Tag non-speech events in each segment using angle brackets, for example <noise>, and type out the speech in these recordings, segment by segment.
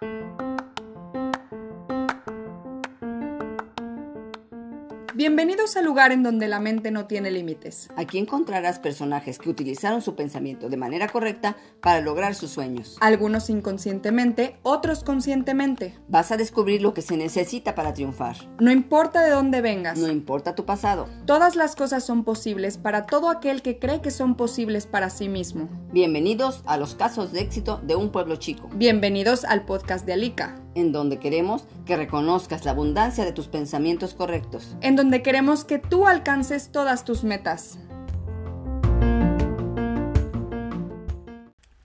Thank you. Bienvenidos al lugar en donde la mente no tiene límites. Aquí encontrarás personajes que utilizaron su pensamiento de manera correcta para lograr sus sueños. Algunos inconscientemente, otros conscientemente. Vas a descubrir lo que se necesita para triunfar. No importa de dónde vengas. No importa tu pasado. Todas las cosas son posibles para todo aquel que cree que son posibles para sí mismo. Bienvenidos a los casos de éxito de un pueblo chico. Bienvenidos al podcast de Alika en donde queremos que reconozcas la abundancia de tus pensamientos correctos, en donde queremos que tú alcances todas tus metas.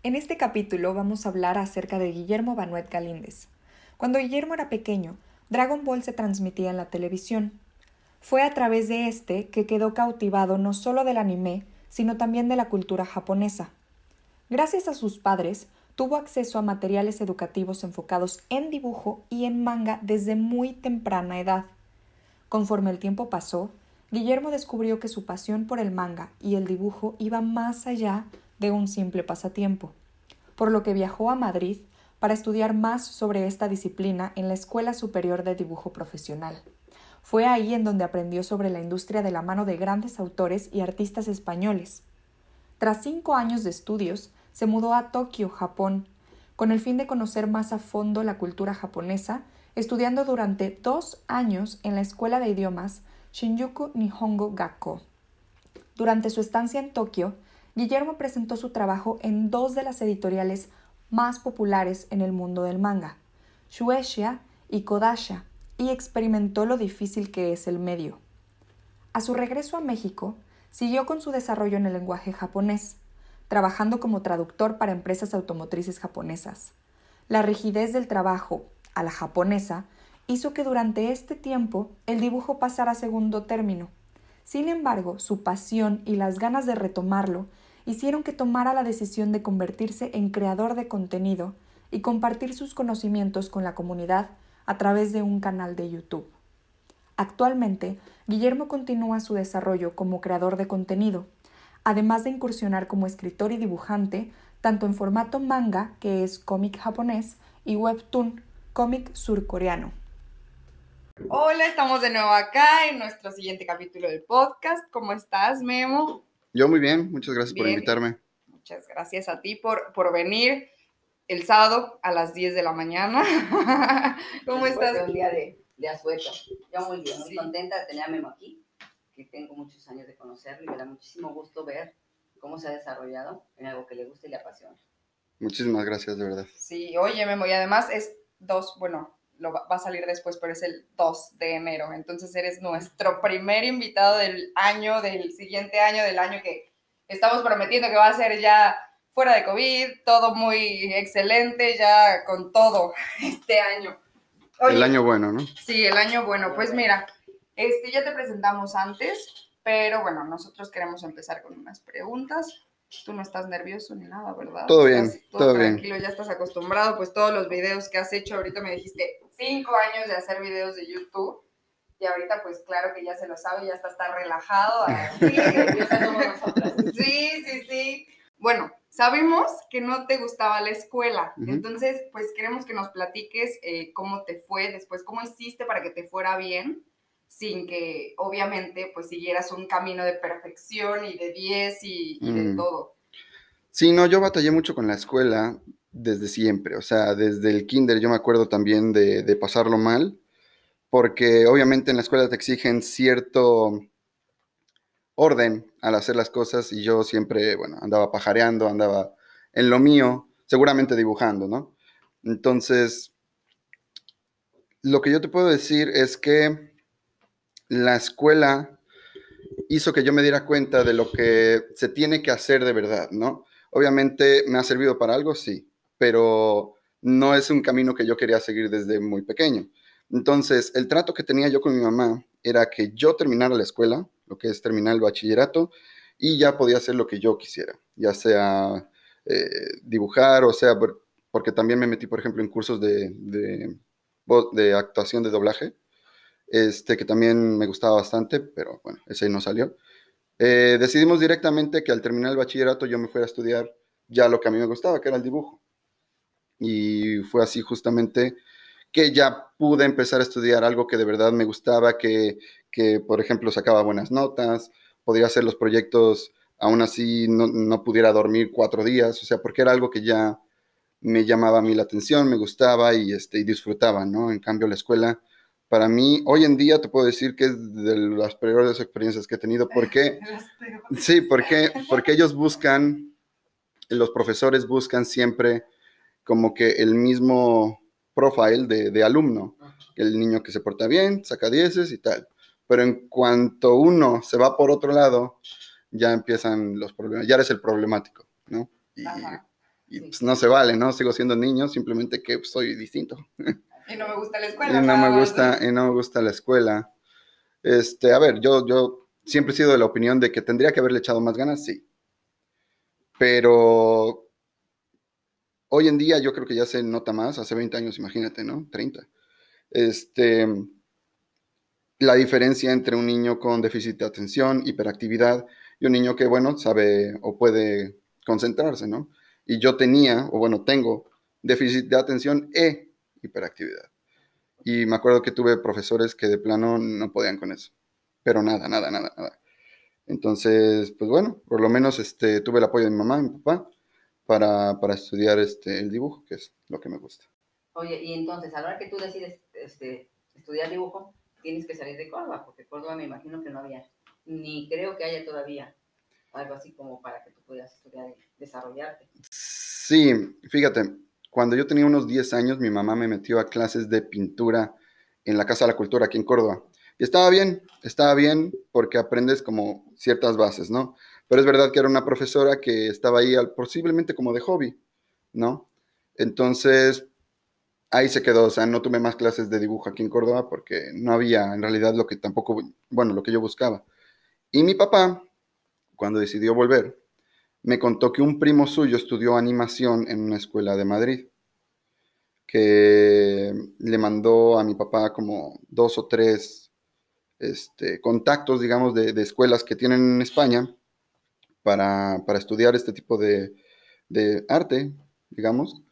En este capítulo vamos a hablar acerca de Guillermo Banuet Galíndez. Cuando Guillermo era pequeño, Dragon Ball se transmitía en la televisión. Fue a través de este que quedó cautivado no solo del anime, sino también de la cultura japonesa. Gracias a sus padres, tuvo acceso a materiales educativos enfocados en dibujo y en manga desde muy temprana edad. Conforme el tiempo pasó, Guillermo descubrió que su pasión por el manga y el dibujo iba más allá de un simple pasatiempo, por lo que viajó a Madrid para estudiar más sobre esta disciplina en la Escuela Superior de Dibujo Profesional. Fue ahí en donde aprendió sobre la industria de la mano de grandes autores y artistas españoles. Tras cinco años de estudios, se mudó a Tokio, Japón, con el fin de conocer más a fondo la cultura japonesa, estudiando durante dos años en la Escuela de Idiomas Shinjuku Nihongo Gakko. Durante su estancia en Tokio, Guillermo presentó su trabajo en dos de las editoriales más populares en el mundo del manga, Shueisha y Kodasha, y experimentó lo difícil que es el medio. A su regreso a México, siguió con su desarrollo en el lenguaje japonés, trabajando como traductor para empresas automotrices japonesas. La rigidez del trabajo a la japonesa hizo que durante este tiempo el dibujo pasara a segundo término. Sin embargo, su pasión y las ganas de retomarlo hicieron que tomara la decisión de convertirse en creador de contenido y compartir sus conocimientos con la comunidad a través de un canal de YouTube. Actualmente, Guillermo continúa su desarrollo como creador de contenido, además de incursionar como escritor y dibujante, tanto en formato manga, que es cómic japonés, y webtoon, cómic surcoreano. Hola, estamos de nuevo acá en nuestro siguiente capítulo del podcast. ¿Cómo estás, Memo? Yo muy bien, muchas gracias por invitarme. Muchas gracias a ti por, por venir el sábado a las 10 de la mañana. <laughs> ¿Cómo estás? un día de, de asueto. Yo muy bien, muy contenta de tener a Memo aquí que tengo muchos años de conocerlo y me da muchísimo gusto ver cómo se ha desarrollado en algo que le gusta y le apasiona. Muchísimas gracias, de verdad. Sí, oye, Memo, y además es dos, bueno, lo va, a salir después, pero es el 2 de enero. Entonces eres nuestro primer invitado del año, del siguiente año, del año que estamos prometiendo que va a ser ya fuera de COVID, todo muy excelente, ya con todo <laughs> este año. el año bueno, ¿no? Sí, el año bueno. Pues mira, este, ya te presentamos antes, pero bueno, nosotros queremos empezar con unas preguntas. Tú no estás nervioso ni nada, ¿verdad? Todo bien, todo, tranquilo, ya estás acostumbrado, pues todos los videos que has hecho, ahorita me dijiste cinco años de hacer videos de YouTube, y ahorita pues claro que ya se lo sabe, ya está, está relajado. <laughs> Sí, sí, sí. Bueno, sabemos que no te gustaba la escuela, entonces pues queremos que nos platiques eh, cómo te fue después, cómo hiciste para que te fuera bien sin que obviamente pues siguieras un camino de perfección y de 10 y, de mm. todo. Sí, no, yo batallé mucho con la escuela desde siempre, o sea, desde el kinder yo me acuerdo también de, pasarlo mal, porque obviamente en la escuela te exigen cierto orden al hacer las cosas y yo siempre, bueno, andaba pajareando, andaba en lo mío, seguramente dibujando, ¿no? Entonces, lo que yo te puedo decir es que la escuela hizo que yo me diera cuenta de lo que se tiene que hacer de verdad, ¿no? Obviamente me ha servido para algo, sí, pero no es un camino que yo quería seguir desde muy pequeño. Entonces, el trato que tenía yo con mi mamá era que yo terminara la escuela, lo que es terminar el bachillerato, y ya podía hacer lo que yo quisiera, ya sea eh, dibujar, o sea, porque también me metí, por ejemplo, en cursos de, de, de actuación de doblaje este, que también me gustaba bastante, pero bueno, ese no salió. Eh, decidimos directamente que al terminar el bachillerato yo me fuera a estudiar ya lo que a mí me gustaba, que era el dibujo. y fue así justamente que ya pude empezar a estudiar algo que de verdad me gustaba, que, que por ejemplo sacaba buenas notas, podía hacer los proyectos, aún así no, no, pudiera dormir cuatro días, o sea, porque era algo que ya me llamaba a mí la atención, me gustaba y, este, y disfrutaba, ¿no? En cambio, la escuela, para mí, hoy en día te puedo decir que es de las peores experiencias que he tenido, porque, <laughs> sí, porque, porque ellos buscan, los profesores buscan siempre como que el mismo profile de, de alumno, el niño que se porta bien, saca dieces y tal. Pero en cuanto uno se va por otro lado, ya empiezan los problemas, ya eres el problemático, ¿no? Y, pues no se vale, ¿no? Sigo siendo niño, simplemente que soy distinto. <laughs> Y no me gusta la escuela. Y no me gusta, y no me gusta la escuela. Este, a ver, yo, yo siempre he sido de la opinión de que tendría que haberle echado más ganas, sí. Pero hoy en día yo creo que ya se nota más, hace 20 años, imagínate, ¿no? 30. Este, la diferencia entre un niño con déficit de atención, hiperactividad, y un niño que, bueno, sabe o puede concentrarse, ¿no? Y yo tenía, o bueno, tengo déficit de atención e hiperactividad. Y me acuerdo que tuve profesores que de plano no podían con eso. Pero nada, nada, nada, nada. Entonces, pues bueno, por lo menos este, tuve el apoyo de mi mamá y mi papá para, para, estudiar este, el dibujo, que es lo que me gusta. Oye, y entonces, a la hora que tú decides este, estudiar dibujo, tienes que salir de Córdoba, porque Córdoba me imagino que no había, ni creo que haya todavía algo así como para que tú pudieras estudiar y desarrollarte. Sí, fíjate, cuando yo tenía unos 10 años, mi mamá me metió a clases de pintura en la Casa de la Cultura aquí en Córdoba. Y estaba bien, estaba bien porque aprendes como ciertas bases, ¿no? Pero es verdad que era una profesora que estaba ahí posiblemente como de hobby, ¿no? Entonces, ahí se quedó, o sea, no tuve más clases de dibujo aquí en Córdoba porque no había en realidad lo que tampoco, bueno, lo que yo buscaba. Y mi papá, cuando decidió volver, me contó que un primo suyo estudió animación en una escuela de Madrid, que le mandó a mi papá como dos o tres este, contactos, digamos, de, escuelas que tienen en España para, estudiar este tipo de, de arte, digamos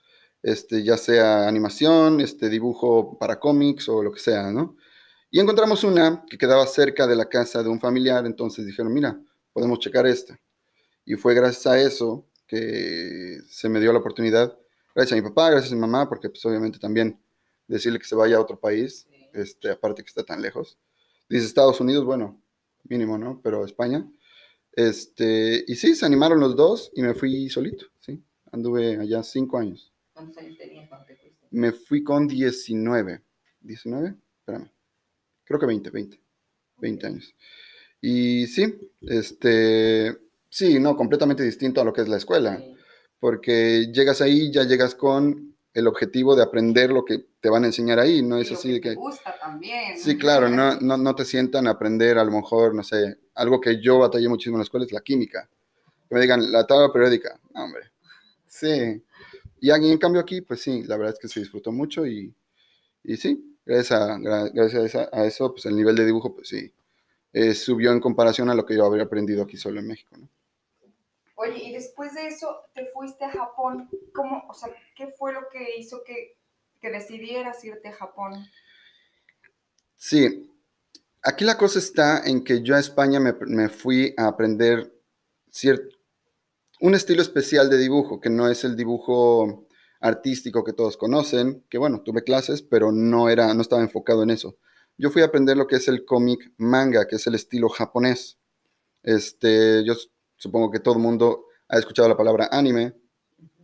este, ya sea animación, este, dibujo para cómics o lo que sea, ¿no? Y encontramos una que quedaba cerca de la casa de un familiar, entonces dijeron, mira, podemos checar esta. Y fue gracias a eso que se me dio la oportunidad, gracias a mi papá, gracias a mi mamá, porque pues obviamente también decirle que se vaya a otro país, este, aparte que está tan lejos. Dice Estados Unidos, bueno, mínimo, ¿no? Pero España. Este, y sí, se animaron los dos y me fui solito, ¿sí? Anduve allá cinco años. ¿Cuántos años tenías cuando te fuiste? Me fui con 19. ¿19? Espérame. Creo que 20, 20. 20 años. Y sí, este, sí, no, completamente distinto a lo que es la escuela. Porque llegas ahí, ya llegas con el objetivo de aprender lo que te van a enseñar ahí, no es así de que... Te gusta también. Sí, claro, no, no, no, te sientan a aprender a lo mejor, no sé, algo que yo batallé muchísimo en la escuela es la química. Que me digan, la tabla periódica, no, hombre. Sí, y en cambio aquí, pues sí, la verdad es que se disfrutó mucho y, y sí, gracias, a, gracias a, eso, pues el nivel de dibujo, pues sí, eh, subió en comparación a lo que yo habría aprendido aquí solo en México, ¿no? Oye, y después de eso te fuiste a Japón, ¿cómo, o sea, qué fue lo que hizo que, que decidieras irte a Japón? Sí, aquí la cosa está en que yo a España me, me fui a aprender cierto, un estilo especial de dibujo, que no es el dibujo artístico que todos conocen, que bueno, tuve clases, pero no, era, no estaba enfocado en eso. Yo fui a aprender lo que es el cómic manga, que es el estilo japonés. Este, yo supongo que todo el mundo ha escuchado la palabra anime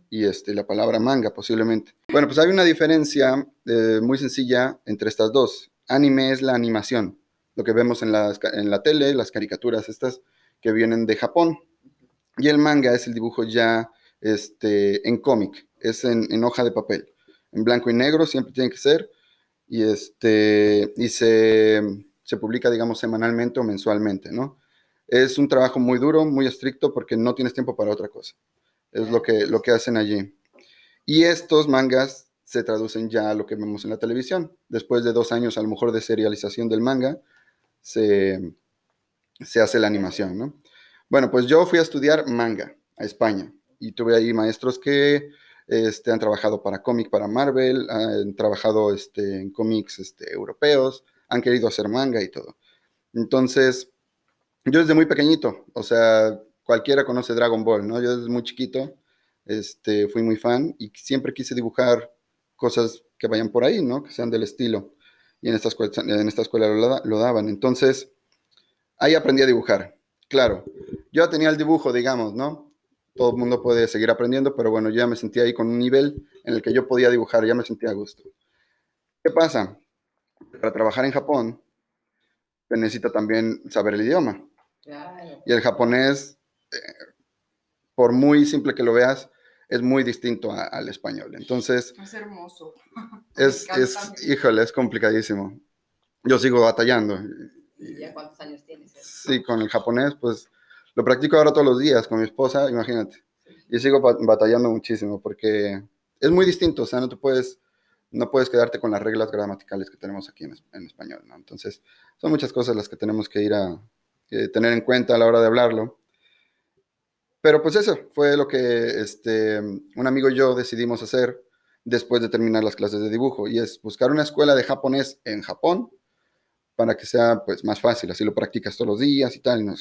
y este, la palabra manga posiblemente. Bueno, pues hay una diferencia eh, muy sencilla entre estas dos. Anime es la animación, lo que vemos en, la tele, las caricaturas estas que vienen de Japón. Y el manga es el dibujo ya este, en cómic, es en, hoja de papel, en blanco y negro, siempre tiene que ser, y, este, y se, publica, digamos, semanalmente o mensualmente, ¿no? Es un trabajo muy duro, muy estricto, porque no tienes tiempo para otra cosa. Es lo que, lo que hacen allí. Y estos mangas se traducen ya a lo que vemos en la televisión. Después de dos años, a lo mejor, de serialización del manga, se, se hace la animación, ¿no? Bueno, pues yo fui a estudiar manga a España y tuve ahí maestros que este, han trabajado para cómic, para Marvel, han trabajado este, en cómics este, europeos, han querido hacer manga y todo. Entonces, yo desde muy pequeñito, o sea, cualquiera conoce Dragon Ball, ¿no? Yo desde muy chiquito este, fui muy fan y siempre quise dibujar cosas que vayan por ahí, ¿no? Que sean del estilo. Y en esta escuela, en esta escuela lo, daban. Entonces, ahí aprendí a dibujar. Claro, yo ya tenía el dibujo, digamos, ¿no? todo el mundo puede seguir aprendiendo, pero bueno, yo ya me sentía ahí con un nivel en el que yo podía dibujar, ya me sentía a gusto. ¿Qué pasa? Para trabajar en Japón, se necesita también saber el idioma. Y el japonés, eh, por muy simple que lo veas, es muy distinto al español. Entonces... Es hermoso. <laughs> Es, es, híjole, es complicadísimo. Yo sigo batallando. ¿Y ya cuántos años tienes? Sí, con el japonés, pues lo practico ahora todos los días con mi esposa, imagínate. Y sigo batallando muchísimo porque es muy distinto, o sea, no te puedes, no puedes quedarte con las reglas gramaticales que tenemos aquí en, español, ¿no? Entonces, son muchas cosas las que tenemos que ir a tener en cuenta a la hora de hablarlo. Pero pues eso fue lo que este, un amigo y yo decidimos hacer después de terminar las clases de dibujo y es buscar una escuela de japonés en Japón para que sea pues más fácil, así lo practicas todos los días y tal, y no.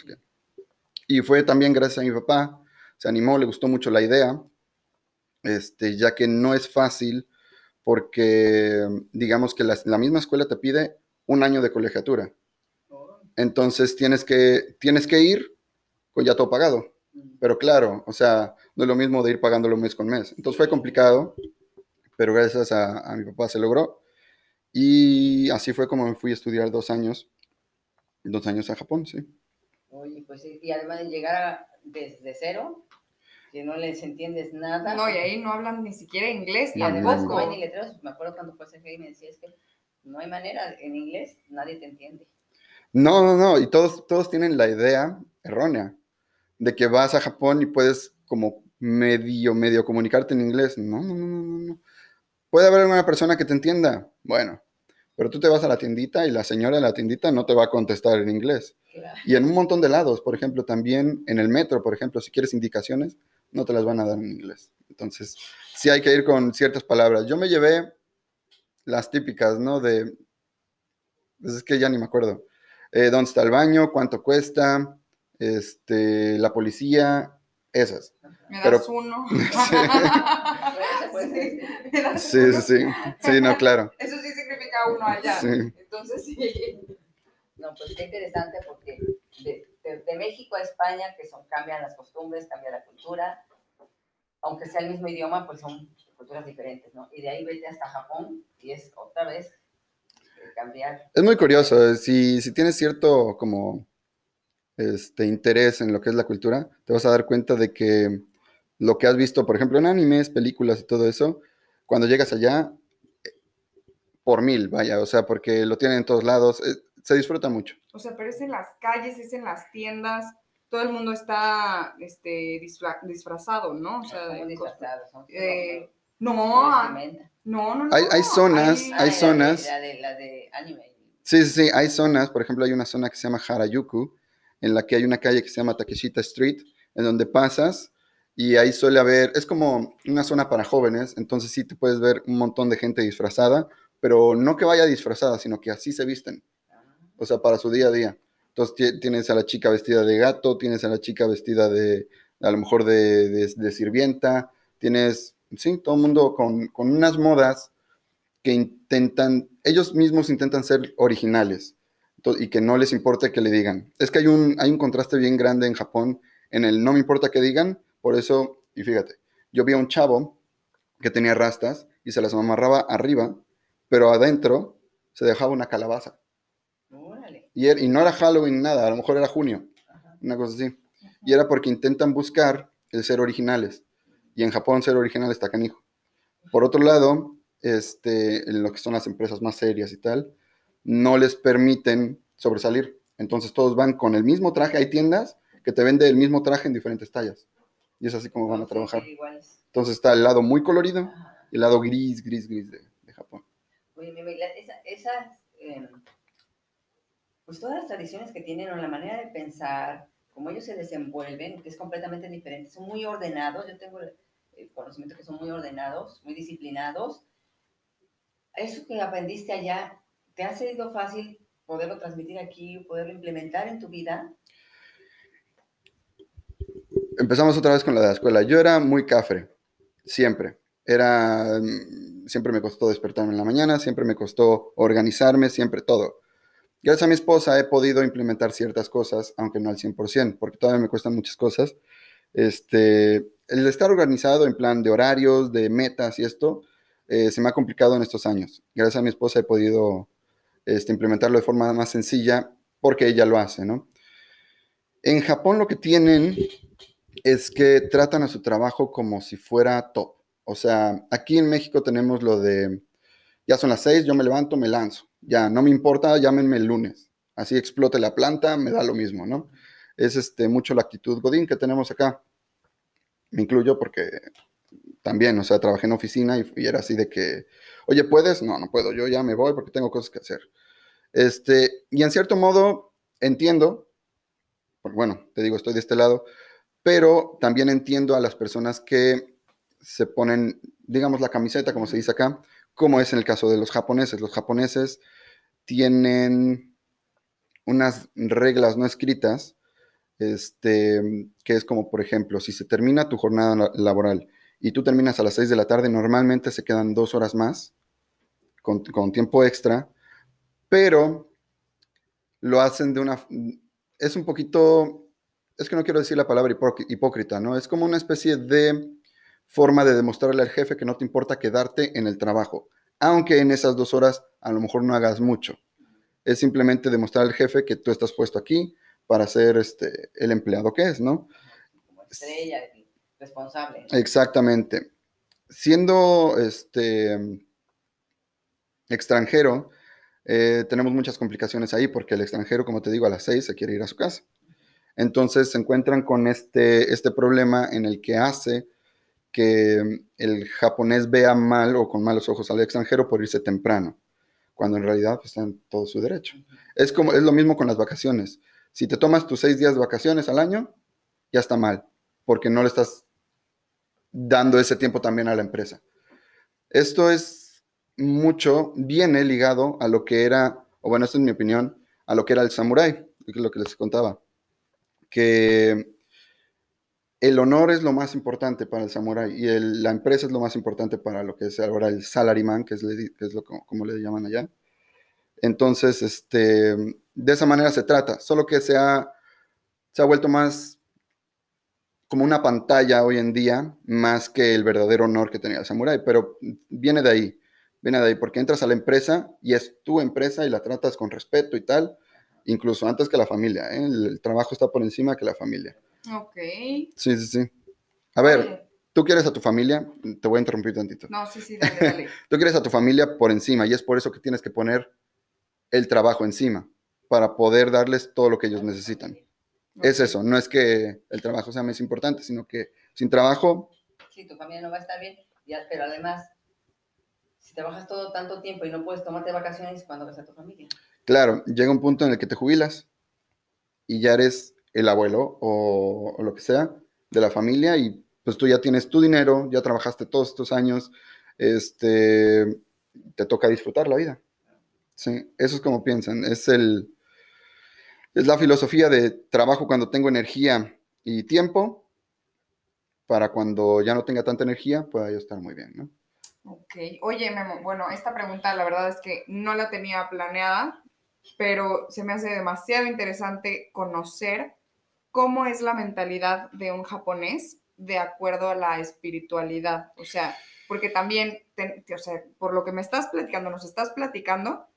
Y fue también gracias a mi papá, se animó, le gustó mucho la idea, este, ya que no es fácil porque digamos que la, misma escuela te pide un año de colegiatura. Entonces tienes que, tienes que ir con ya todo pagado. Pero claro, o sea, no es lo mismo de ir pagándolo mes con mes. Entonces fue complicado, pero gracias a, a mi papá se logró. Y así fue como me fui a estudiar dos años, dos años a Japón, sí. Oye, pues y además de llegar desde cero, que no les entiendes nada. No, y ahí no hablan ni siquiera inglés y además no hay ni letreros. Me acuerdo cuando fue a y me decía, es que no hay manera, en inglés nadie te entiende. No, no, no, y todos, todos tienen la idea errónea de que vas a Japón y puedes como medio, medio comunicarte en inglés. No, no, no, no, no. Puede haber una persona que te entienda, bueno, pero tú te vas a la tiendita y la señora de la tiendita no te va a contestar en inglés. Y en un montón de lados, por ejemplo, también en el metro, por ejemplo, si quieres indicaciones, no te las van a dar en inglés. Entonces, sí hay que ir con ciertas palabras. Yo me llevé las típicas, ¿no? De, pues es que ya ni me acuerdo. Eh, ¿Dónde está el baño? ¿Cuánto cuesta? Este, la policía, esas. Me das uno. <laughs> <laughs> sí, sí, sí. Sí, no, claro. Eso sí significa uno allá. Entonces, sí. No, pues qué interesante porque de, de, México a España, que son, cambian las costumbres, cambia la cultura, aunque sea el mismo idioma, pues son culturas diferentes, ¿no? Y de ahí vete hasta Japón y es otra vez cambiar. Es muy curioso, si, si tienes cierto como este interés en lo que es la cultura, te vas a dar cuenta de que lo que has visto, por ejemplo, en animes, películas y todo eso, cuando llegas allá, eh, por mil, vaya, o sea, porque lo tienen en todos lados. Eh, se disfruta mucho. O sea, pero es en las calles, es en las tiendas, todo el mundo está este, disfrazado, ¿no? O sea, eh, no, no, no, Hay, hay zonas, hay, zonas. La de, la de anime. Sí, sí, sí, hay zonas, por ejemplo, hay una zona que se llama Harajuku, en la que hay una calle que se llama Takeshita Street, en donde pasas y ahí suele haber, es como una zona para jóvenes, entonces sí te puedes ver un montón de gente disfrazada, pero no que vaya disfrazada, sino que así se visten o sea, para su día a día. Entonces tienes a la chica vestida de gato, tienes a la chica vestida de, a lo mejor de, sirvienta, tienes, sí, todo el mundo con, unas modas que intentan, ellos mismos intentan ser originales y que no les importe que le digan. Es que hay un, hay un contraste bien grande en Japón en el no me importa que digan, por eso, y fíjate, yo vi a un chavo que tenía rastas y se las amarraba arriba, pero adentro se dejaba una calabaza. Er, y, no era Halloween nada, a lo mejor era junio, una cosa así. Y era porque intentan buscar el ser originales. Y en Japón ser original está canijo. Por otro lado, este, en lo que son las empresas más serias y tal, no les permiten sobresalir. Entonces todos van con el mismo traje. Hay tiendas que te venden el mismo traje en diferentes tallas. Y es así como van a trabajar. Entonces está el lado muy colorido y el lado gris, gris, gris de, Japón. Oye, esas em, pues todas las tradiciones que tienen o la manera de pensar, cómo ellos se desenvuelven, que es completamente diferente, son muy ordenados. Yo tengo eh, conocimiento que son muy ordenados, muy disciplinados. Eso que aprendiste allá, ¿te ha sido fácil poderlo transmitir aquí, poderlo implementar en tu vida? Empezamos otra vez con la de la escuela. Yo era muy cafre, siempre. Era, siempre me costó despertarme en la mañana, siempre me costó organizarme, siempre todo. Gracias a mi esposa he podido implementar ciertas cosas, aunque no al 100%, porque todavía me cuestan muchas cosas. Este, el estar organizado en plan de horarios, de metas y esto, eh, se me ha complicado en estos años. Gracias a mi esposa he podido este, implementarlo de forma más sencilla porque ella lo hace, ¿no? En Japón lo que tienen es que tratan a su trabajo como si fuera top. O sea, aquí en México tenemos lo de, ya son las seis, yo me levanto, me lanzo. Ya, no me importa, llámenme el lunes. Así explote la planta, me da lo mismo, ¿no? Es este, mucho la actitud Godín que tenemos acá. Me incluyo porque también, o sea, trabajé en oficina y, y, era así de que, oye, ¿puedes? No, no puedo, yo ya me voy porque tengo cosas que hacer. Este, y en cierto modo entiendo, bueno, te digo, estoy de este lado, pero también entiendo a las personas que se ponen, digamos, la camiseta, como se dice acá, como es en el caso de los japoneses. Los japoneses tienen unas reglas no escritas, este, que es como, por ejemplo, si se termina tu jornada laboral y tú terminas a las 6 de la tarde, normalmente se quedan dos horas más con, con tiempo extra, pero lo hacen de una... Es un poquito es que no quiero decir la palabra hipócrita, ¿no? Es como una especie de forma de demostrarle al jefe que no te importa quedarte en el trabajo, aunque en esas dos horas a lo mejor no hagas mucho. Es simplemente demostrar al jefe que tú estás puesto aquí para ser este, el empleado que es, ¿no? Como estrella, responsable. Exactamente. Siendo este extranjero, eh, tenemos muchas complicaciones ahí porque el extranjero, como te digo, a las seis se quiere ir a su casa. Entonces se encuentran con este, este problema en el que hace que el japonés vea mal o con malos ojos al extranjero por irse temprano, cuando en realidad pues, está en todo su derecho. Es, como, es lo mismo con las vacaciones. Si te tomas tus seis días de vacaciones al año, ya está mal, porque no le estás dando ese tiempo también a la empresa. Esto es mucho, viene ligado a lo que era, o bueno, esta es mi opinión, a lo que era el samurái, que lo que les contaba que el honor es lo más importante para el samurái y la empresa es lo más importante para lo que es ahora el salaryman, que es, que es lo, como le llaman allá. Entonces, este, de esa manera se trata, solo que se ha, se ha vuelto más como una pantalla hoy en día, más que el verdadero honor que tenía el samurái, pero viene de ahí, viene de ahí, porque entras a la empresa y es tu empresa y la tratas con respeto y tal, incluso antes que la familia. ¿eh? El, trabajo está por encima que la familia. Ok. Sí, sí, sí. A ver, tú quieres a tu familia, te voy a interrumpir tantito. No, sí, sí, dale, dale. <laughs> tú quieres a tu familia por encima y es por eso que tienes que poner el trabajo encima para poder darles todo lo que ellos necesitan. Es eso, no es que el trabajo sea más importante, sino que sin trabajo... Sí, tu familia no va a estar bien, pero además, si trabajas todo tanto tiempo y no puedes tomarte vacaciones, ¿cuándo ves a tu familia? Claro, llega un punto en el que te jubilas y ya eres el abuelo o, lo que sea de la familia y pues tú ya tienes tu dinero, ya trabajaste todos estos años, este, te toca disfrutar la vida. Sí, eso es como piensan, es el, es la filosofía de trabajo cuando tengo energía y tiempo para cuando ya no tenga tanta energía pueda yo estar muy bien, ¿no? Ok, oye Memo, bueno, esta pregunta la verdad es que no la tenía planeada, pero se me hace demasiado interesante conocer cómo es la mentalidad de un japonés de acuerdo a la espiritualidad. O sea, porque también, o sea, por lo que me estás platicando, nos estás platicando,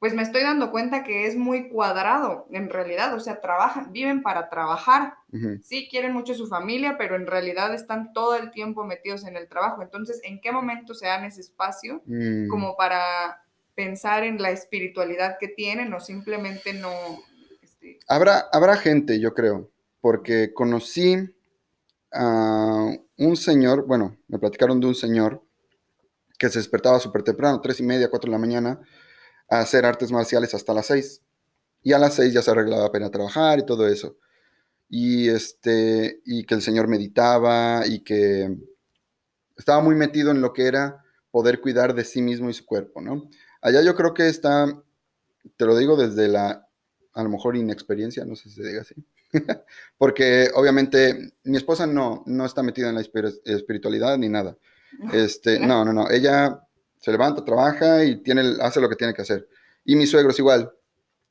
pues me estoy dando cuenta que es muy cuadrado en realidad, o sea, trabajan, viven para trabajar, sí, quieren mucho a su familia, pero en realidad están todo el tiempo metidos en el trabajo. Entonces, ¿en qué momento se dan ese espacio mm. como para pensar en la espiritualidad que tienen o simplemente no... Este... Habrá, habrá gente, yo creo, porque conocí a un señor, bueno, me platicaron de un señor que se despertaba súper temprano, tres y media, cuatro de la mañana, a hacer artes marciales hasta las seis. Y a las seis ya se arreglaba para trabajar y todo eso. Y, este, y que el señor meditaba y que estaba muy metido en lo que era poder cuidar de sí mismo y su cuerpo, ¿no? Allá yo creo que está, te lo digo desde la, a lo mejor inexperiencia, no sé si se diga así, <laughs> porque obviamente mi esposa no, no está metida en la espiritualidad ni nada. Este, no, no, no, ella se levanta, trabaja y tiene, hace lo que tiene que hacer. Y mi suegro es igual.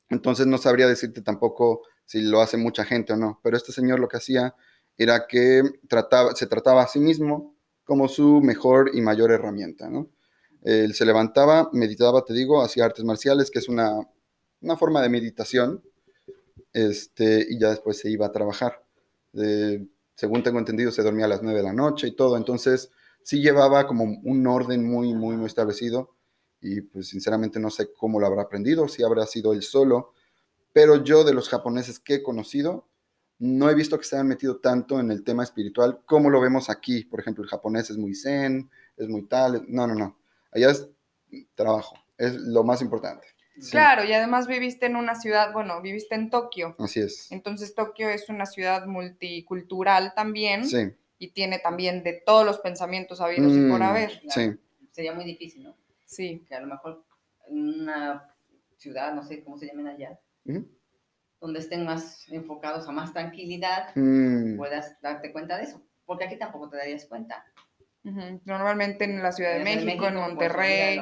Entonces no sabría decirte tampoco si lo hace mucha gente o no, pero este señor lo que hacía era que trataba, se trataba a sí mismo como su mejor y mayor herramienta, ¿no? Él se levantaba, meditaba, te digo, hacía artes marciales, que es una, una forma de meditación, este, y ya después se iba a trabajar. según tengo entendido, se dormía a las 9 de la noche y todo, entonces sí llevaba como un orden muy, muy, muy establecido, y pues sinceramente no sé cómo lo habrá aprendido, si habrá sido él solo, pero yo de los japoneses que he conocido, no he visto que se hayan metido tanto en el tema espiritual como lo vemos aquí. Por ejemplo, el japonés es muy zen, es muy tal. No, no, no. Allá es trabajo, es lo más importante. Claro, y además viviste en una ciudad, bueno, viviste en Tokio. Así es. Entonces Tokio es una ciudad multicultural también. Sí. Y tiene también de todos los pensamientos habidos y por mm, haber. Sí. Sería muy difícil, ¿no? Sí. Que a lo mejor en una ciudad, no sé cómo se llaman allá, donde estén más enfocados a más tranquilidad, mm. puedas darte cuenta de eso. Porque aquí tampoco te darías cuenta. Normalmente en la Ciudad de México, en pues, Monterrey.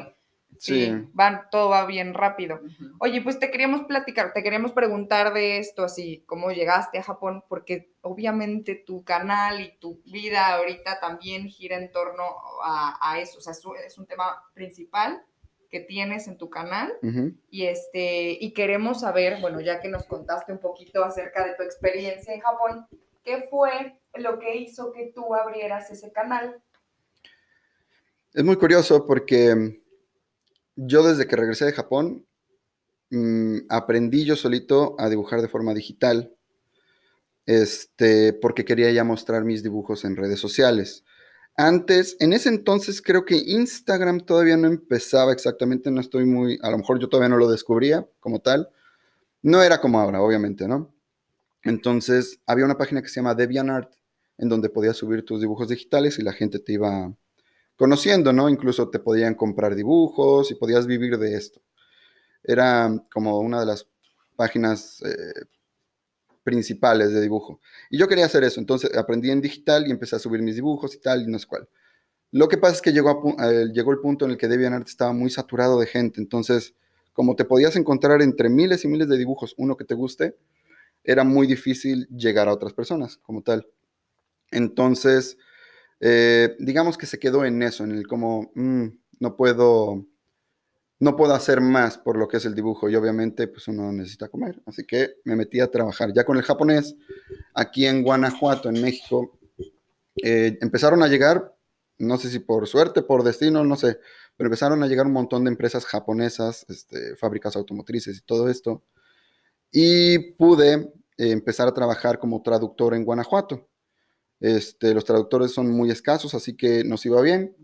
Sí, Van, todo va bien rápido. Oye, pues te queríamos platicar, te queríamos preguntar de esto, así, cómo llegaste a Japón, porque obviamente tu canal y tu vida ahorita también gira en torno a, eso, o sea, es un tema principal que tienes en tu canal. Y este y queremos saber, bueno, ya que nos contaste un poquito acerca de tu experiencia en Japón, ¿qué fue lo que hizo que tú abrieras ese canal? Es muy curioso porque yo desde que regresé de Japón mm, aprendí yo solito a dibujar de forma digital. Este, porque quería ya mostrar mis dibujos en redes sociales. Antes, en ese entonces creo que Instagram todavía no empezaba exactamente, no estoy muy, a lo mejor yo todavía no lo descubría como tal. No era como ahora, obviamente, ¿no? Entonces, había una página que se llama DeviantArt, en donde podías subir tus dibujos digitales y la gente te iba conociendo, ¿no? Incluso te podían comprar dibujos y podías vivir de esto. Era como una de las páginas eh, principales de dibujo. Y yo quería hacer eso, entonces aprendí en digital y empecé a subir mis dibujos y tal, y no sé cuál. Lo que pasa es que llegó, llegó el punto en el que DeviantArt estaba muy saturado de gente, entonces, como te podías encontrar entre miles y miles de dibujos uno que te guste, era muy difícil llegar a otras personas como tal. Entonces, eh, digamos que se quedó en eso, en el como, mm, no puedo no puedo hacer más por lo que es el dibujo y obviamente pues uno necesita comer. Así que me metí a trabajar ya con el japonés aquí en Guanajuato, en México. Eh, empezaron a llegar, no sé si por suerte, por destino, no sé, pero empezaron a llegar un montón de empresas japonesas, este, fábricas automotrices y todo esto. Y pude eh, empezar a trabajar como traductor en Guanajuato. Este, los traductores son muy escasos, así que nos iba bien.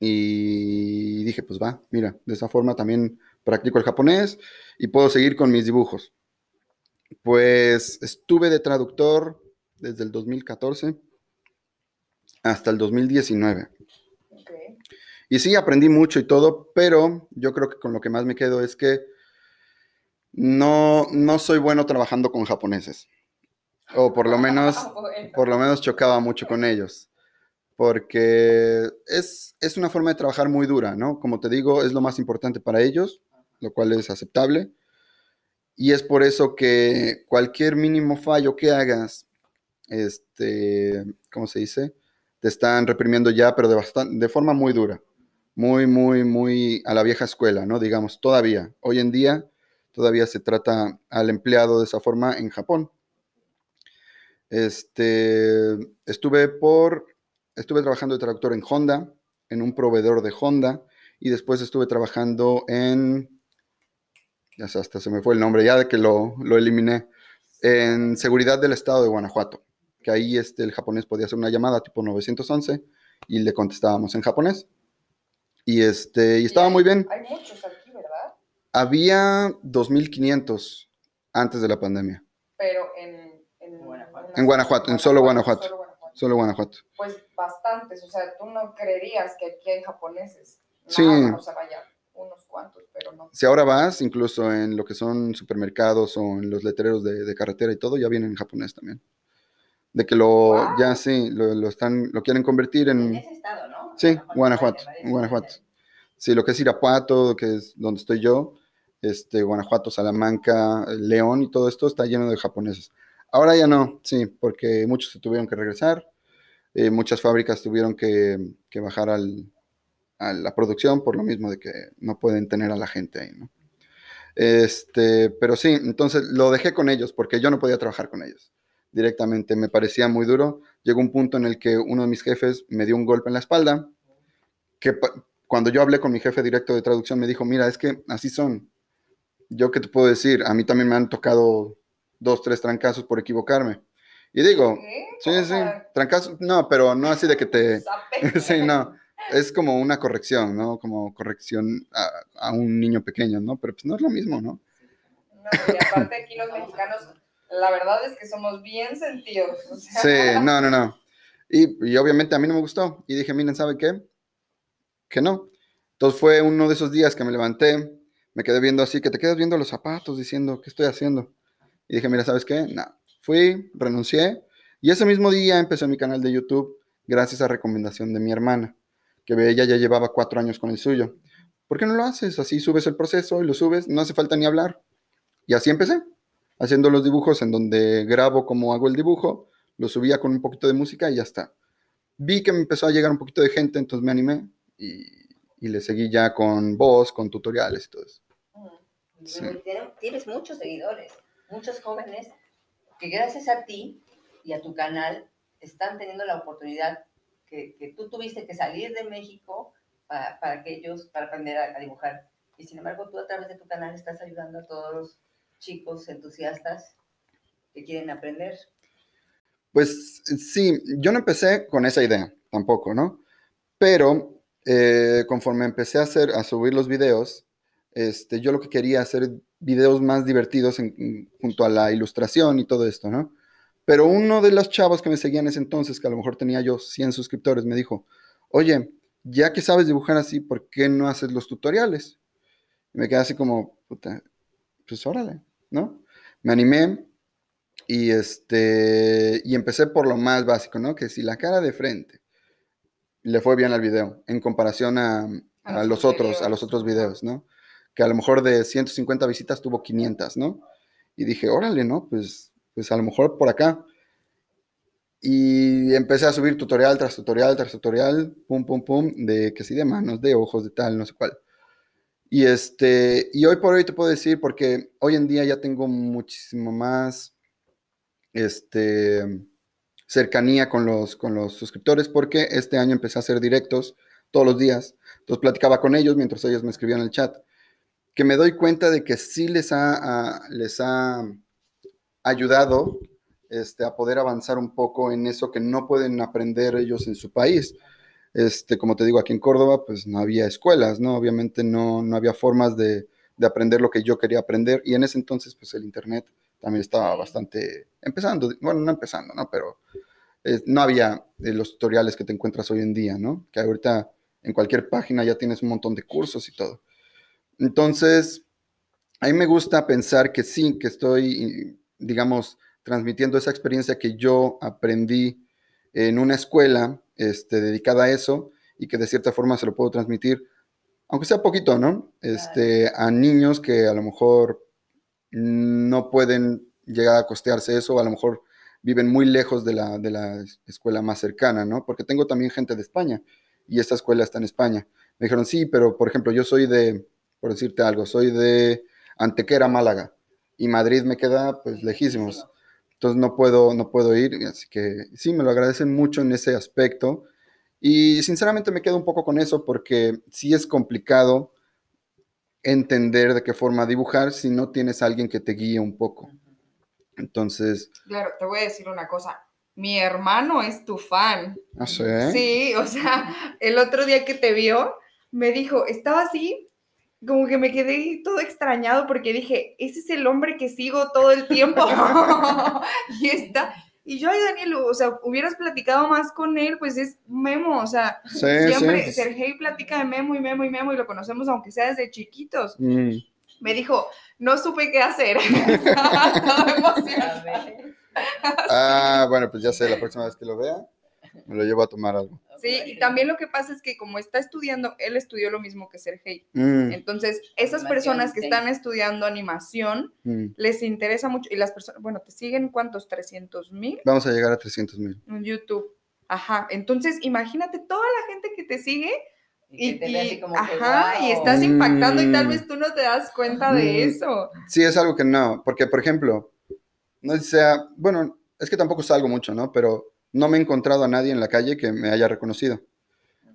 Y dije, pues va, mira, de esa forma también practico el japonés y puedo seguir con mis dibujos. Pues estuve de traductor desde el 2014 hasta el 2019. Y sí, aprendí mucho y todo, pero yo creo que con lo que más me quedo es que no, no soy bueno trabajando con japoneses. O por lo menos, por lo menos chocaba mucho con ellos porque es, una forma de trabajar muy dura, ¿no? Como te digo, es lo más importante para ellos, lo cual es aceptable. Y es por eso que cualquier mínimo fallo que hagas, este, ¿cómo se dice? Te están reprimiendo ya, pero de, de forma muy dura. Muy, muy, muy a la vieja escuela, ¿no? Digamos, todavía. Hoy en día, todavía se trata al empleado de esa forma en Japón. Este, estuve por estuve trabajando de traductor en Honda, en un proveedor de Honda, y después estuve trabajando en, ya sé, hasta se me fue el nombre, ya de que lo, lo eliminé, en seguridad del estado de Guanajuato, que ahí este, el japonés podía hacer una llamada tipo 911 y le contestábamos en japonés. Y, este, y estaba muy bien. Hay muchos aquí, ¿verdad? Había 2.500 antes de la pandemia. Pero en, en Guanajuato. En, solo Guanajuato. solo Guanajuato. Pues bastantes, o sea, tú no creerías que aquí hay japoneses. Sí. Nada, o sea, vaya, unos cuantos, pero no. Si ahora vas, incluso en lo que son supermercados o en los letreros de, de carretera y todo, ya vienen en japonés también. De que lo, ya sí, lo, lo están, lo quieren convertir En en, ese estado, ¿no? Sí, Guanajuato, en Guanajuato. sí, lo que es Irapuato, que es donde estoy yo, este, Guanajuato, Salamanca, León y todo esto está lleno de japoneses. Ahora ya no, sí, porque muchos se tuvieron que regresar, eh, muchas fábricas tuvieron que, que bajar al- a la producción por lo mismo de que no pueden tener a la gente ahí, ¿no? Este, pero sí, entonces lo dejé con ellos porque yo no podía trabajar con ellos directamente, me parecía muy duro. Llegó un punto en el que uno de mis jefes me dio un golpe en la espalda, que cuando yo hablé con mi jefe directo de traducción me dijo, mira, es que así son. Yo qué te puedo decir, a mí también me han tocado dos, tres trancazos por equivocarme. Y digo, ¿Qué? sí, sí, trancazos, no, pero no así de que te... <laughs> <laughs> Sí, no, es como una corrección, ¿no? Como corrección a, a un niño pequeño, ¿no? Pero pues no es lo mismo, ¿no? No, y aparte aquí los mexicanos, la verdad es que somos bien sentidos. o sea, Sí, no, no, no. Y, y obviamente a mí no me gustó. Y dije, miren, ¿sabe qué? Que no. Entonces fue uno de esos días que me levanté, me quedé viendo así, que te quedas viendo los zapatos diciendo, ¿qué estoy haciendo? Y dije, mira, ¿sabes qué? No. Fui, renuncié. Y ese mismo día empecé mi canal de YouTube gracias a recomendación de mi hermana, que ella ya llevaba cuatro años con el suyo. ¿Por qué no lo haces? Así subes el proceso y lo subes, no hace falta ni hablar. Y así empecé, haciendo los dibujos en donde grabo como hago el dibujo, lo subía con un poquito de música y ya está. Vi que me empezó a llegar un poquito de gente, entonces me animé y, y le seguí ya con voz, con tutoriales y todo eso. Sí. Tiene- Tienes muchos seguidores, muchos jóvenes que gracias a ti y a tu canal están teniendo la oportunidad que, que tú tuviste que salir de México para, para que ellos, para aprender a, dibujar. Y sin embargo, tú a través de tu canal estás ayudando a todos los chicos entusiastas que quieren aprender. Pues sí, yo no empecé con esa idea tampoco, ¿no? Pero eh, conforme empecé a hacer, a subir los videos, este, yo lo que quería hacer videos más divertidos en- en- junto a la ilustración y todo esto, ¿no? Pero uno de los chavos que me seguían en ese entonces, que a lo mejor tenía yo 100 suscriptores, me dijo, oye, ya que sabes dibujar así, ¿por qué no haces los tutoriales? Y me quedé así como, puta, pues órale, ¿no? Me animé y este, y empecé por lo más básico, ¿no? Que si la cara de frente le fue bien al video en comparación a, A a los los otros, a los otros videos, ¿no? Que a lo mejor de 150 visitas tuvo 500, ¿no? Y dije, órale, ¿no? Pues, pues a lo mejor por acá. Y empecé a subir tutorial tras tutorial tras tutorial, pum, pum, pum, de que sí, de manos, de ojos, de tal, no sé cuál. Y este, y hoy por hoy te puedo decir, porque hoy en día ya tengo muchísimo más, este, cercanía con los, con los suscriptores, porque este año empecé a hacer directos todos los días. Entonces platicaba con ellos mientras ellos me escribían en el chat, que me doy cuenta de que sí les ha, a- les ha ayudado este, a poder avanzar un poco en eso que no pueden aprender ellos en su país. Este, como te digo, aquí en Córdoba, pues no había escuelas, ¿no? Obviamente no, no había formas de, de aprender lo que yo quería aprender. Y en ese entonces, pues el Internet también estaba bastante empezando, bueno, no empezando, ¿no? Pero eh, no había eh, los tutoriales que te encuentras hoy en día, ¿no? Que ahorita en cualquier página ya tienes un montón de cursos y todo. Entonces, a mí me gusta pensar que sí, que estoy, digamos, transmitiendo esa experiencia que yo aprendí en una escuela este, dedicada a eso y que de cierta forma se lo puedo transmitir, aunque sea poquito, ¿no? Este, a niños que a lo mejor no pueden llegar a costearse eso, o a lo mejor viven muy lejos de la, de la escuela más cercana, ¿no? Porque tengo también gente de España y esta escuela está en España. Me dijeron, sí, pero por ejemplo, yo soy de, por decirte algo, soy de Antequera, Málaga, y Madrid me queda pues lejísimos. Entonces no puedo, no puedo ir, así que sí, me lo agradecen mucho en ese aspecto. Y sinceramente me quedo un poco con eso porque sí es complicado entender de qué forma dibujar si no tienes a alguien que te guíe un poco. Entonces, Claro, te voy a decir una cosa. Mi hermano es tu fan. no sé. Sí, o sea, el otro día que te vio, me dijo, estaba así, como que me quedé todo extrañado porque dije, ese es el hombre que sigo todo el tiempo. <laughs> y está, Y yo, ay, Daniel, o sea, hubieras platicado más con él, pues es Memo, o sea, Sí, <laughs> siempre sí. Sergei platica de Memo y Memo y Memo y lo conocemos aunque sea desde chiquitos. Mm. Me dijo, no supe qué hacer. <laughs> Ah, bueno, pues ya sé, la próxima vez que lo vea, me lo llevo a tomar algo. Sí, y también lo que pasa es que como está estudiando, él estudió lo mismo que Sergei. Mm, Entonces, esas Animación, personas que sí. están estudiando animación, mm. les interesa mucho. Y las personas, bueno, ¿te siguen cuántos? ¿300 mil? Vamos a llegar a 300 mil. en YouTube. Ajá, entonces imagínate toda la gente que te sigue Y, y, que te ve así y- como que, ajá, y "Guau". estás impactando y tal Mm. vez tú no te das cuenta de Mm. eso. Sí, es algo que no, porque por ejemplo, no sea, bueno, es que tampoco salgo mucho, ¿no? Pero no me he encontrado a nadie en la calle que me haya reconocido.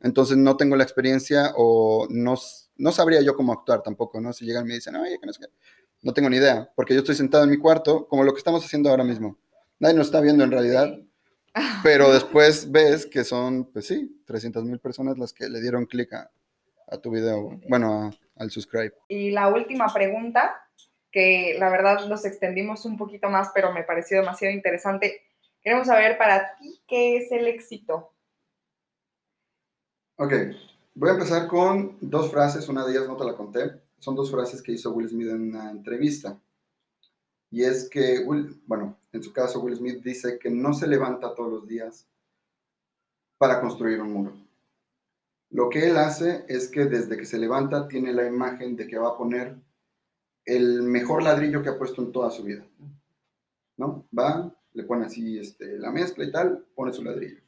Entonces no tengo la experiencia o no, no sabría yo cómo actuar tampoco, ¿no? Si llegan y me dicen, oye, que no sé qué". No tengo ni idea, porque yo estoy sentado en mi cuarto, como lo que estamos haciendo ahora mismo. Nadie nos está viendo en realidad, <laughs> pero después ves que son, pues sí, 300 mil personas las que le dieron clic a, a tu video, bueno, a- al subscribe. Y la última pregunta, que la verdad nos extendimos un poquito más, pero me pareció demasiado interesante. Queremos saber para ti qué es el éxito. Ok, voy a empezar con dos frases, una de ellas no te la conté, son dos frases que hizo Will Smith en una entrevista. Y es que, Will, bueno, en su caso Will Smith dice que no se levanta todos los días para construir un muro. Lo que él hace es que desde que se levanta tiene la imagen de que va a poner el mejor ladrillo que ha puesto en toda su vida. ¿No? Va, le pone así este, la mezcla y tal, pone su ladrillo.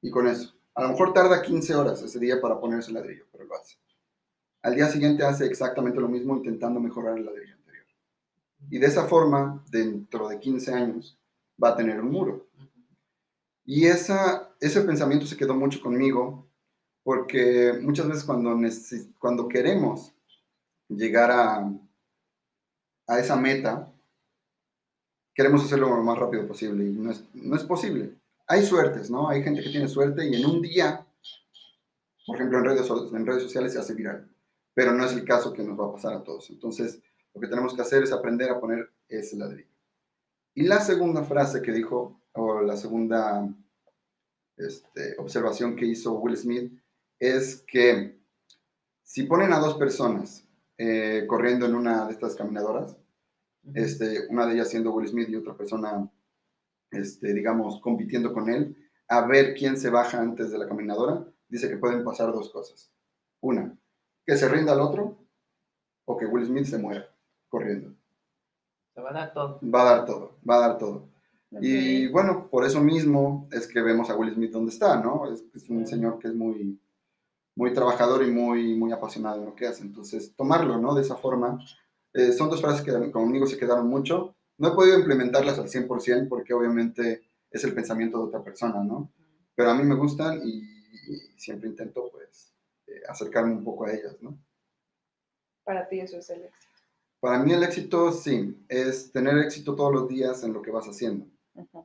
Y con eso. A lo mejor tarda 15 horas ese día para poner ese ladrillo, pero lo hace. Al día siguiente hace exactamente lo mismo intentando mejorar el ladrillo anterior. Y de esa forma, dentro de 15 años, va a tener un muro. Y esa, ese pensamiento se quedó mucho conmigo porque muchas veces cuando, cuando queremos llegar a, a esa meta, queremos hacerlo lo más rápido posible y no es, no es posible. Hay suertes, ¿no? Hay gente que tiene suerte y en un día, por ejemplo, en redes, en redes sociales se hace viral, pero no es el caso que nos va a pasar a todos. Entonces, lo que tenemos que hacer es aprender a poner ese ladrillo. Y la segunda frase que dijo, o la segunda este, observación que hizo Will Smith, es que si ponen a dos personas eh, corriendo en una de estas caminadoras, este, una de ellas siendo Will Smith y otra persona, este, digamos, compitiendo con él, a ver quién se baja antes de la caminadora, dice que pueden pasar dos cosas. Una, que se rinda al otro, o que Will Smith se muera corriendo. Se va a dar todo. Va a dar todo, va a dar todo. Y bueno, por eso mismo es que vemos a Will Smith donde está, ¿no? Es, es un señor que es muy, muy trabajador y muy, muy apasionado en lo que hace. Entonces, tomarlo, ¿no? De esa forma. Eh, son dos frases que conmigo se quedaron mucho. No he podido implementarlas al 100% porque obviamente es el pensamiento de otra persona, ¿no? Pero a mí me gustan y, y siempre intento, pues, eh, acercarme un poco a ellas, ¿no? Para ti eso es el éxito. Para mí el éxito, sí, es tener éxito todos los días en lo que vas haciendo.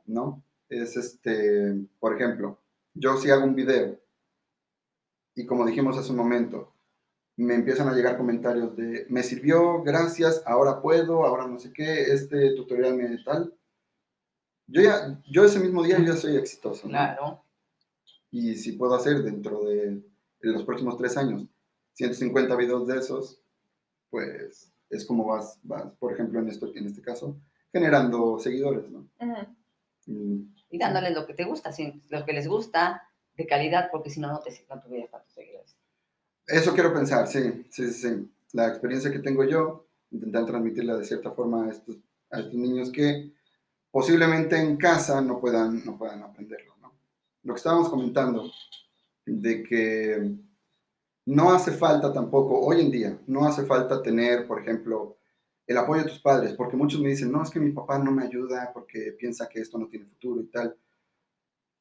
¿no? Es este, por ejemplo, yo si hago un video y como dijimos hace un momento, me empiezan a llegar comentarios de, me sirvió, gracias, ahora puedo, ahora no sé qué, este tutorial me tal. Yo ya, yo ese mismo día yo ya soy exitoso, ¿no? Claro. Y si puedo hacer dentro de, en los próximos tres años 150 videos de esos, pues es como vas, vas por ejemplo, en, esto, en este caso, generando seguidores, ¿no? Y- Y dándoles lo que te gusta, lo que les gusta, de calidad, porque si no, no te no tuvieras tantos seguidores. Eso quiero pensar, sí, sí, sí. La experiencia que tengo yo, intentar transmitirla de cierta forma a estos, a estos niños que posiblemente en casa no puedan, no puedan aprenderlo, ¿no? Lo que estábamos comentando, de que no hace falta tampoco, hoy en día, no hace falta tener, por ejemplo, el apoyo de tus padres, porque muchos me dicen, no, es que mi papá no me ayuda porque piensa que esto no tiene futuro y tal.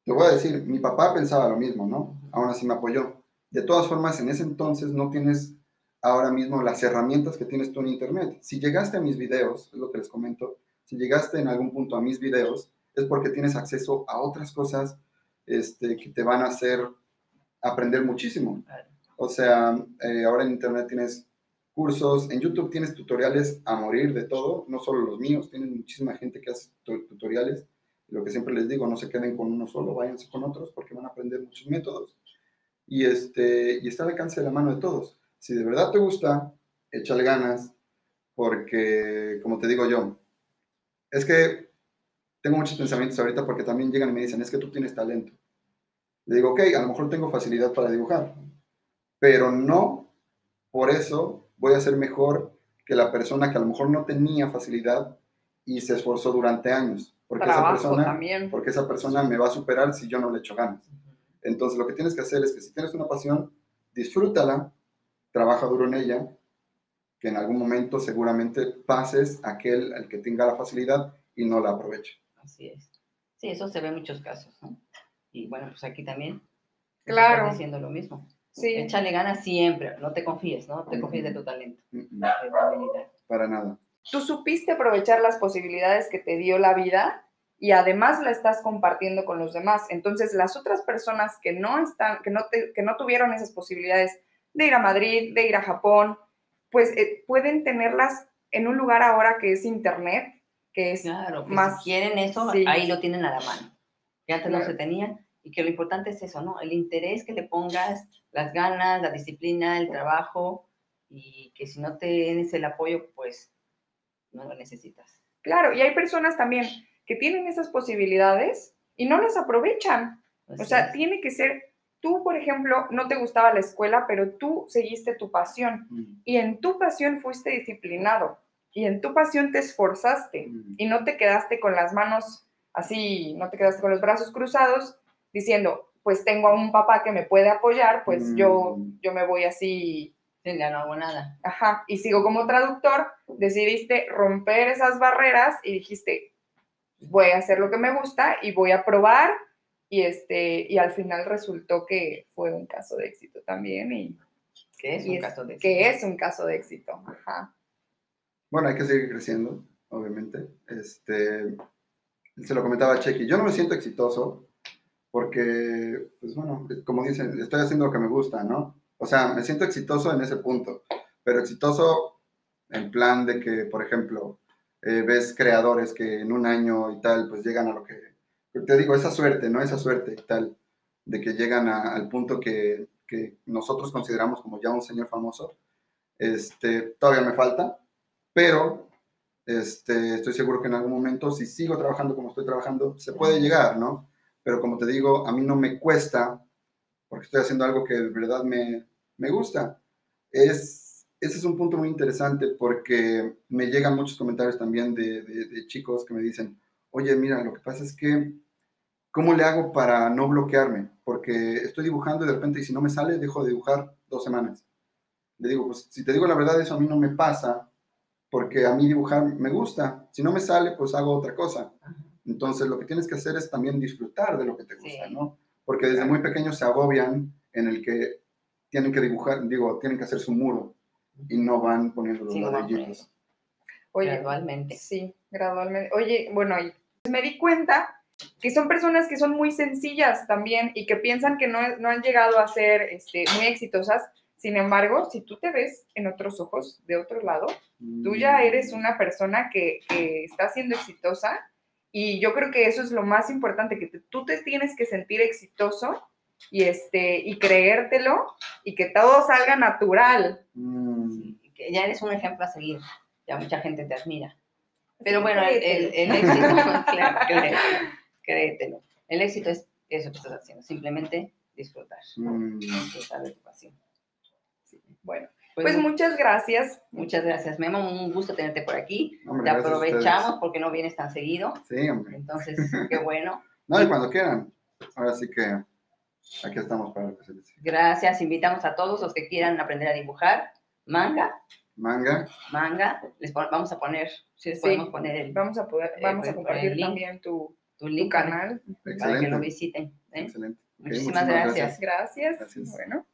Te voy a decir, mi papá pensaba lo mismo, ¿no? Aún así me apoyó. De todas formas, en ese entonces no tienes ahora mismo las herramientas que tienes tú en Internet. Si llegaste a mis videos, es lo que les comento, si llegaste en algún punto a mis videos, es porque tienes acceso a otras cosas este, que te van a hacer aprender muchísimo. O sea, eh, ahora en Internet tienes cursos, en YouTube tienes tutoriales a morir de todo, no solo los míos, tienes muchísima gente que hace tu- tutoriales Lo que siempre les digo, no se queden con uno solo, váyanse con otros porque van a aprender muchos métodos. Y, este, y está al alcance de la mano de todos. Si de verdad te gusta, échale ganas, porque, como te digo yo, es que tengo muchos pensamientos ahorita porque también llegan y me dicen, es que tú tienes talento. Le digo, ok, a lo mejor tengo facilidad para dibujar, pero no por eso voy a ser mejor que la persona que a lo mejor no tenía facilidad y se esforzó durante años. Porque esa, persona, porque esa persona me va a superar si yo no le echo ganas. Entonces lo que tienes que hacer es que si tienes una pasión, disfrútala, trabaja duro en ella, que en algún momento seguramente pases aquel al que tenga la facilidad y no la aproveche. Así es. Sí, eso se ve en muchos casos, ¿no? Y bueno, pues aquí también. Claro. Diciendo lo mismo. Sí. Échale ganas siempre, no te confíes, ¿no? Te confíes de tu talento, de tu habilidad. Para nada. Tú supiste aprovechar las posibilidades que te dio la vida y además la estás compartiendo con los demás. Entonces, las otras personas que no están, que no, que no tuvieron esas posibilidades de ir a Madrid, de ir a Japón, pues eh, pueden tenerlas en un lugar ahora que es Internet, que es claro, más... Si quieren eso, ahí lo tienen a la mano. Que antes no se tenía y que lo importante es eso, ¿no? El interés que le pongas, las ganas, la disciplina, el trabajo y que si no tienes el apoyo, pues no lo necesitas. Claro, y hay personas también que tienen esas posibilidades y no las aprovechan. o sea, tiene que ser tú, por ejemplo, no te gustaba la escuela, pero tú seguiste tu pasión mm. y en tu pasión fuiste disciplinado y en tu pasión te esforzaste mm. y no te quedaste con las manos así, no te quedaste con los brazos cruzados diciendo, pues tengo a un papá que me puede apoyar, pues yo, mm. yo me voy así. ya no hago nada. Ajá, y sigo como traductor, decidiste romper esas barreras y dijiste, voy a hacer lo que me gusta y voy a probar y, este, y al final resultó que fue un caso de éxito también. Y, que es un caso de éxito. Que es un caso de éxito. Ajá. Bueno, hay que seguir creciendo, obviamente. Este, se lo comentaba a Chequi. Yo no me siento exitoso porque, pues bueno, como dicen, estoy haciendo lo que me gusta, ¿no? O sea, me siento exitoso en ese punto, pero exitoso en plan de que, por ejemplo, eh, ves creadores que en un año y tal, pues llegan a lo que te digo, esa suerte, ¿no? Esa suerte y tal, de que llegan al punto que, que, nosotros consideramos como ya un señor famoso, este, todavía me falta, pero este, estoy seguro que en algún momento, si sigo trabajando como estoy trabajando, se puede llegar, ¿no? Pero como te digo, a mí no me cuesta, porque estoy haciendo algo que de verdad me, me gusta. Es, ese es un punto muy interesante porque me llegan muchos comentarios también de, de, de chicos que me dicen, oye, mira, lo que pasa es que, ¿cómo le hago para no bloquearme? Porque estoy dibujando y de repente, y si no me sale, dejo de dibujar dos semanas. Le digo, pues si te digo la verdad, eso a mí no me pasa, porque a mí dibujar me gusta. Si no me sale, pues hago otra cosa. Entonces, lo que tienes que hacer es también disfrutar de lo que te gusta, ¿no? Porque desde muy pequeños se agobian en el que tienen que dibujar, digo, tienen que hacer su muro y no van poniendo los ladrillitos. Oye, gradualmente. Sí, gradualmente. Oye, bueno, me di cuenta que son personas que son muy sencillas también y que piensan que no, no han llegado a ser este, muy exitosas. Sin embargo, si tú te ves en otros ojos, de otro lado, tú ya mm. eres una persona que, que está siendo exitosa y yo creo que eso es lo más importante, que tú te tienes que sentir exitoso y, este, y creértelo y que todo salga natural. Mm. que ya eres un ejemplo a seguir ya mucha gente te admira. Pero bueno, el, el, éxito, <laughs> claro, créetelo, El éxito es eso que estás haciendo, simplemente disfrutar, mm. disfrutar de tu pasión. Bueno, pues, pues, muchas gracias. Muchas gracias, Memo. Un gusto tenerte por aquí. te aprovechamos porque no vienes tan seguido. Sí, hombre. Entonces, qué bueno. <laughs> no, y cuando quieran. Ahora sí que aquí estamos para lo que se les Gracias. Invitamos a todos los que quieran aprender a dibujar manga Manga. Manga. Les vamos a poner, si les podemos poner el. Vamos a poder, eh, vamos a compartir también tu, tu, link, canal Excelente. para que lo visiten. ¿eh? Excelente. Muchísimas, gracias. gracias. Gracias. Bueno.